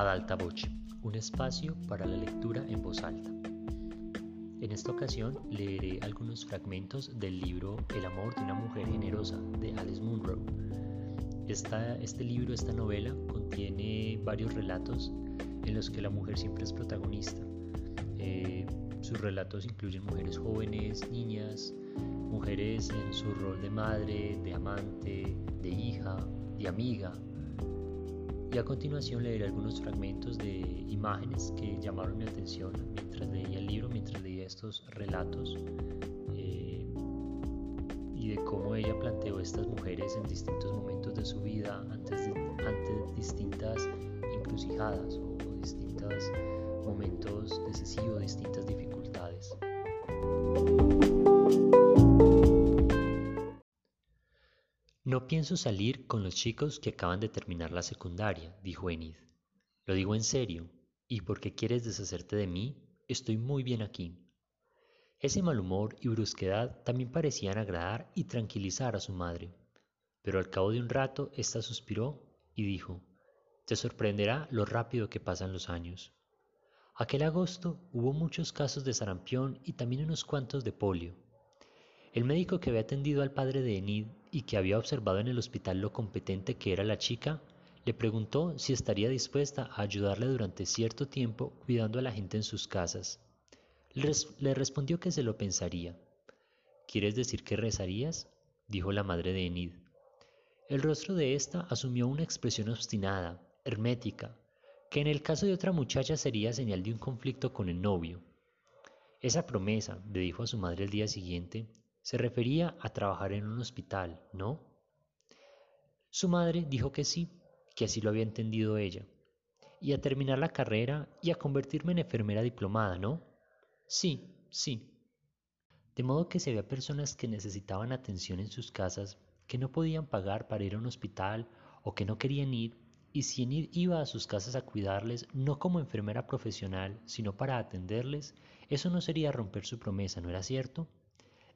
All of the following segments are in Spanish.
Ad alta voce, un espacio para la lectura en voz alta. En esta ocasión leeré algunos fragmentos del libro El amor de una mujer generosa de Alice Munro. este libro, esta novela, contiene varios relatos en los que la mujer siempre es protagonista. Eh, sus relatos incluyen mujeres jóvenes, niñas, mujeres en su rol de madre, de amante, de hija, de amiga, y a continuación leeré algunos fragmentos de imágenes que llamaron mi atención mientras leía el libro, mientras leía estos relatos eh, y de cómo ella planteó estas mujeres en distintos momentos de su vida ante distintas encrucijadas o distintos momentos decisivos, distintas dificultades. No pienso salir con los chicos que acaban de terminar la secundaria, dijo Enid. Lo digo en serio, y porque quieres deshacerte de mí, estoy muy bien aquí. Ese mal humor y brusquedad también parecían agradar y tranquilizar a su madre, pero al cabo de un rato ésta suspiró y dijo, Te sorprenderá lo rápido que pasan los años. Aquel agosto hubo muchos casos de sarampión y también unos cuantos de polio. El médico que había atendido al padre de Enid y que había observado en el hospital lo competente que era la chica, le preguntó si estaría dispuesta a ayudarle durante cierto tiempo cuidando a la gente en sus casas. Le respondió que se lo pensaría. ¿Quieres decir que rezarías? dijo la madre de Enid. El rostro de ésta asumió una expresión obstinada, hermética, que en el caso de otra muchacha sería señal de un conflicto con el novio. Esa promesa, le dijo a su madre el día siguiente, se refería a trabajar en un hospital, ¿no? Su madre dijo que sí, que así lo había entendido ella. Y a terminar la carrera y a convertirme en enfermera diplomada, ¿no? Sí, sí. De modo que si había personas que necesitaban atención en sus casas, que no podían pagar para ir a un hospital o que no querían ir, y si iba a sus casas a cuidarles, no como enfermera profesional, sino para atenderles, eso no sería romper su promesa, ¿no era cierto?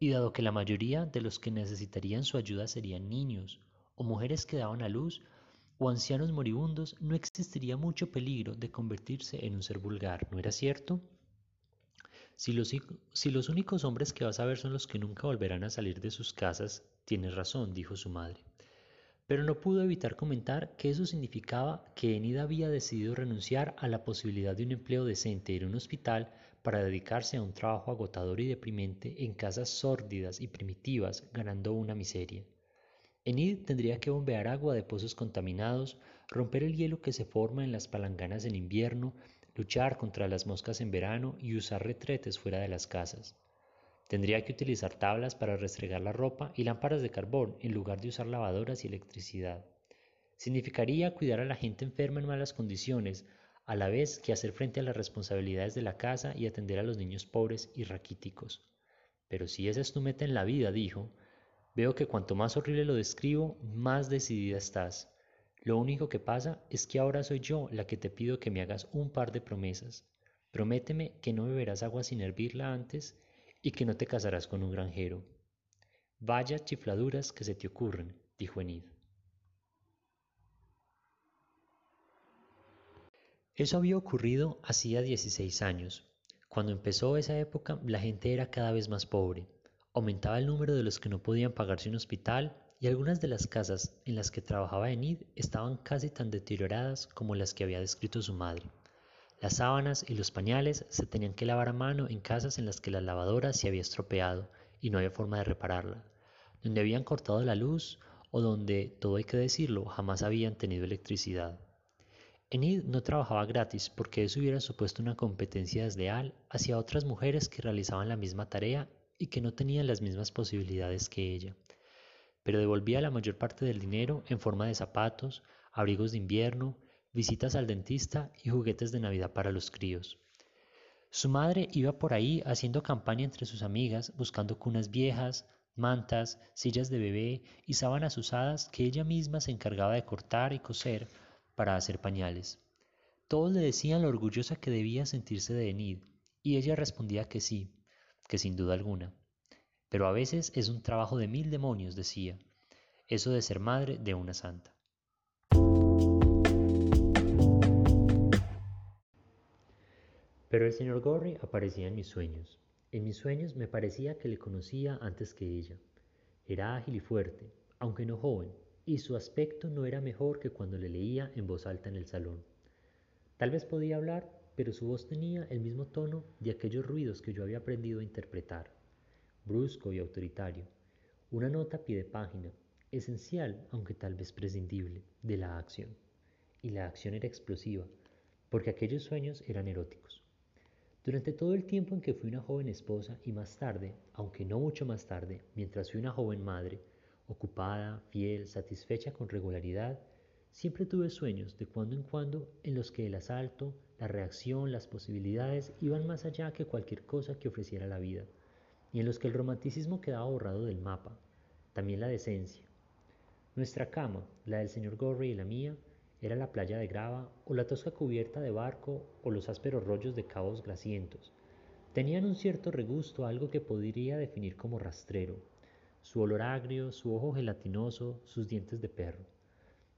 Y dado que la mayoría de los que necesitarían su ayuda serían niños, o mujeres que daban a luz, o ancianos moribundos, no existiría mucho peligro de convertirse en un ser vulgar, ¿no era cierto? Si los, si los únicos hombres que vas a ver son los que nunca volverán a salir de sus casas, tienes razón, dijo su madre. Pero no pudo evitar comentar que eso significaba que Enid había decidido renunciar a la posibilidad de un empleo decente en un hospital para dedicarse a un trabajo agotador y deprimente en casas sórdidas y primitivas, ganando una miseria. Enid tendría que bombear agua de pozos contaminados, romper el hielo que se forma en las palanganas en invierno, luchar contra las moscas en verano y usar retretes fuera de las casas. Tendría que utilizar tablas para restregar la ropa y lámparas de carbón en lugar de usar lavadoras y electricidad. Significaría cuidar a la gente enferma en malas condiciones, a la vez que hacer frente a las responsabilidades de la casa y atender a los niños pobres y raquíticos. Pero si esa es tu meta en la vida, dijo, veo que cuanto más horrible lo describo, más decidida estás. Lo único que pasa es que ahora soy yo la que te pido que me hagas un par de promesas. Prométeme que no beberás agua sin hervirla antes y que no te casarás con un granjero. Vaya chifladuras que se te ocurren, dijo Enid. Eso había ocurrido hacía 16 años. Cuando empezó esa época, la gente era cada vez más pobre. Aumentaba el número de los que no podían pagarse un hospital y algunas de las casas en las que trabajaba Enid estaban casi tan deterioradas como las que había descrito su madre. Las sábanas y los pañales se tenían que lavar a mano en casas en las que la lavadora se había estropeado y no había forma de repararla, donde habían cortado la luz o donde, todo hay que decirlo, jamás habían tenido electricidad. Enid no trabajaba gratis porque eso hubiera supuesto una competencia desleal hacia otras mujeres que realizaban la misma tarea y que no tenían las mismas posibilidades que ella, pero devolvía la mayor parte del dinero en forma de zapatos, abrigos de invierno, visitas al dentista y juguetes de Navidad para los críos. Su madre iba por ahí haciendo campaña entre sus amigas, buscando cunas viejas, mantas, sillas de bebé y sábanas usadas que ella misma se encargaba de cortar y coser para hacer pañales. Todos le decían lo orgullosa que debía sentirse de Enid, y ella respondía que sí, que sin duda alguna. Pero a veces es un trabajo de mil demonios, decía, eso de ser madre de una santa. Pero el señor Gorry aparecía en mis sueños. En mis sueños me parecía que le conocía antes que ella. Era ágil y fuerte, aunque no joven, y su aspecto no era mejor que cuando le leía en voz alta en el salón. Tal vez podía hablar, pero su voz tenía el mismo tono de aquellos ruidos que yo había aprendido a interpretar, brusco y autoritario, una nota a pie de página, esencial, aunque tal vez prescindible, de la acción. Y la acción era explosiva, porque aquellos sueños eran eróticos. Durante todo el tiempo en que fui una joven esposa y más tarde, aunque no mucho más tarde, mientras fui una joven madre, ocupada, fiel, satisfecha con regularidad, siempre tuve sueños de cuando en cuando en los que el asalto, la reacción, las posibilidades iban más allá que cualquier cosa que ofreciera la vida, y en los que el romanticismo quedaba borrado del mapa, también la decencia. Nuestra cama, la del señor Gorry y la mía, era la playa de grava o la tosca cubierta de barco o los ásperos rollos de cabos grasientos. Tenían un cierto regusto, algo que podría definir como rastrero. Su olor agrio, su ojo gelatinoso, sus dientes de perro.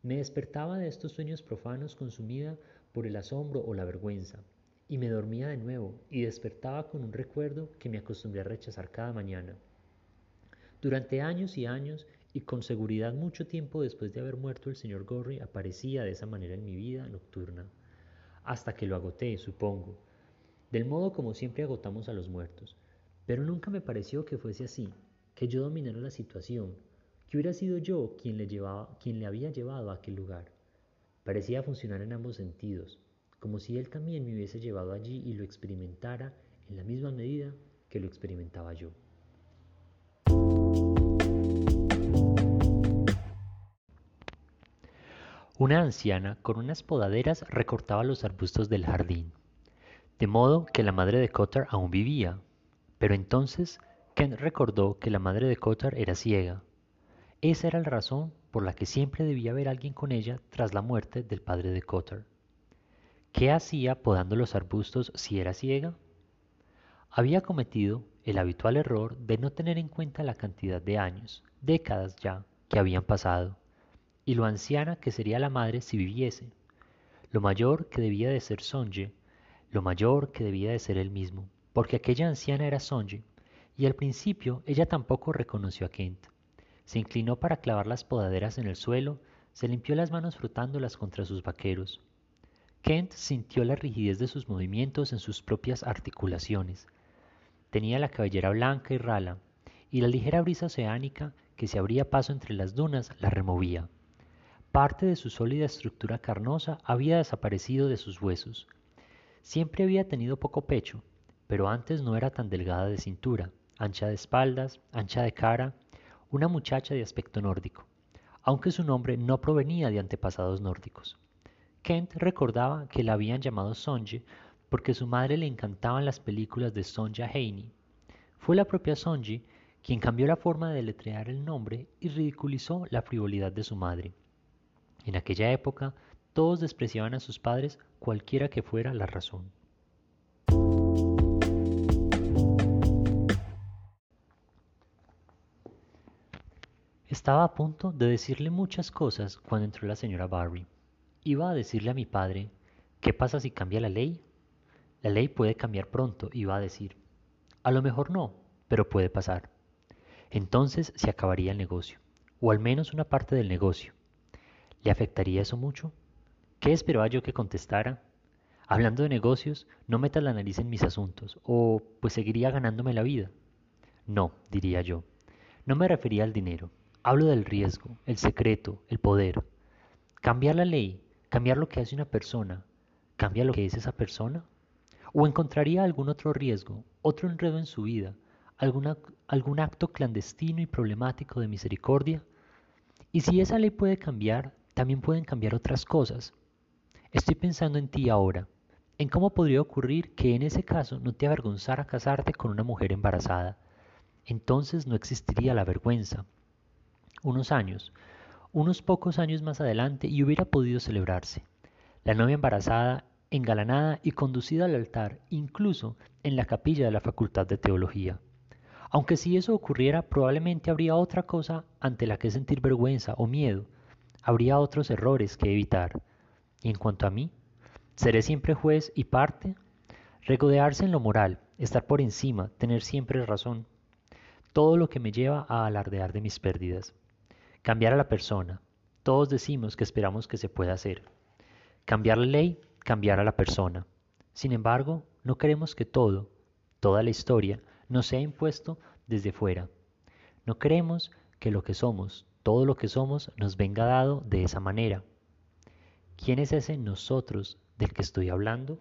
Me despertaba de estos sueños profanos consumida por el asombro o la vergüenza, y me dormía de nuevo y despertaba con un recuerdo que me acostumbré a rechazar cada mañana. Durante años y años y con seguridad mucho tiempo después de haber muerto el señor Gorry aparecía de esa manera en mi vida nocturna, hasta que lo agoté, supongo, del modo como siempre agotamos a los muertos. Pero nunca me pareció que fuese así, que yo dominara la situación, que hubiera sido yo quien le, llevaba, quien le había llevado a aquel lugar. Parecía funcionar en ambos sentidos, como si él también me hubiese llevado allí y lo experimentara en la misma medida que lo experimentaba yo. Una anciana con unas podaderas recortaba los arbustos del jardín, de modo que la madre de Cotter aún vivía. Pero entonces Kent recordó que la madre de Cotter era ciega. Esa era la razón por la que siempre debía haber alguien con ella tras la muerte del padre de Cotter. ¿Qué hacía podando los arbustos si era ciega? Había cometido el habitual error de no tener en cuenta la cantidad de años, décadas ya, que habían pasado y lo anciana que sería la madre si viviese, lo mayor que debía de ser Sonje, lo mayor que debía de ser él mismo, porque aquella anciana era Sonje, y al principio ella tampoco reconoció a Kent. Se inclinó para clavar las podaderas en el suelo, se limpió las manos frotándolas contra sus vaqueros. Kent sintió la rigidez de sus movimientos en sus propias articulaciones. Tenía la cabellera blanca y rala, y la ligera brisa oceánica que se abría paso entre las dunas la removía. Parte de su sólida estructura carnosa había desaparecido de sus huesos. Siempre había tenido poco pecho, pero antes no era tan delgada de cintura, ancha de espaldas, ancha de cara, una muchacha de aspecto nórdico, aunque su nombre no provenía de antepasados nórdicos. Kent recordaba que la habían llamado Sonje porque su madre le encantaban las películas de Sonja Heini. Fue la propia Sonje quien cambió la forma de letrear el nombre y ridiculizó la frivolidad de su madre. En aquella época, todos despreciaban a sus padres cualquiera que fuera la razón. Estaba a punto de decirle muchas cosas cuando entró la señora Barry. Iba a decirle a mi padre, ¿qué pasa si cambia la ley? La ley puede cambiar pronto, iba a decir. A lo mejor no, pero puede pasar. Entonces se acabaría el negocio, o al menos una parte del negocio. ¿Le afectaría eso mucho? ¿Qué esperaba yo que contestara? Hablando de negocios, no metas la nariz en mis asuntos, o pues seguiría ganándome la vida. No, diría yo. No me refería al dinero. Hablo del riesgo, el secreto, el poder. Cambiar la ley, cambiar lo que hace una persona, ¿cambia lo que es esa persona? ¿O encontraría algún otro riesgo, otro enredo en su vida, algún acto clandestino y problemático de misericordia? Y si esa ley puede cambiar, también pueden cambiar otras cosas. Estoy pensando en ti ahora, en cómo podría ocurrir que en ese caso no te avergonzara casarte con una mujer embarazada. Entonces no existiría la vergüenza. Unos años, unos pocos años más adelante y hubiera podido celebrarse. La novia embarazada, engalanada y conducida al altar, incluso en la capilla de la Facultad de Teología. Aunque si eso ocurriera, probablemente habría otra cosa ante la que sentir vergüenza o miedo, habría otros errores que evitar. Y en cuanto a mí, ¿seré siempre juez y parte? Regodearse en lo moral, estar por encima, tener siempre razón. Todo lo que me lleva a alardear de mis pérdidas. Cambiar a la persona. Todos decimos que esperamos que se pueda hacer. Cambiar la ley, cambiar a la persona. Sin embargo, no queremos que todo, toda la historia, nos sea impuesto desde fuera. No queremos que lo que somos, todo lo que somos, nos venga dado de esa manera. ¿Quién es ese nosotros del que estoy hablando?